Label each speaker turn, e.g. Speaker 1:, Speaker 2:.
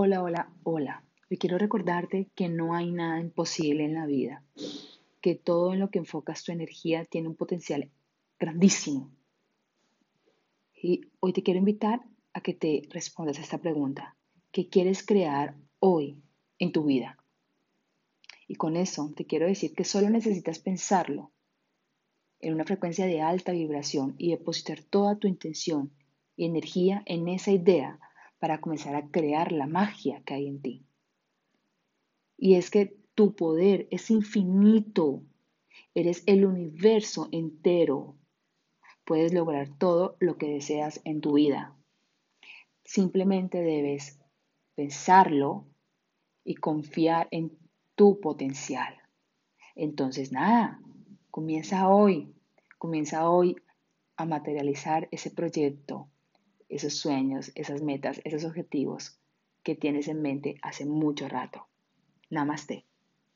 Speaker 1: Hola, hola, hola. Hoy quiero recordarte que no hay nada imposible en la vida, que todo en lo que enfocas tu energía tiene un potencial grandísimo. Y hoy te quiero invitar a que te respondas a esta pregunta. ¿Qué quieres crear hoy en tu vida? Y con eso te quiero decir que solo necesitas pensarlo en una frecuencia de alta vibración y depositar toda tu intención y energía en esa idea para comenzar a crear la magia que hay en ti. Y es que tu poder es infinito. Eres el universo entero. Puedes lograr todo lo que deseas en tu vida. Simplemente debes pensarlo y confiar en tu potencial. Entonces, nada, comienza hoy, comienza hoy a materializar ese proyecto, esos sueños, esas metas, esos objetivos que tienes en mente hace mucho rato. Namaste.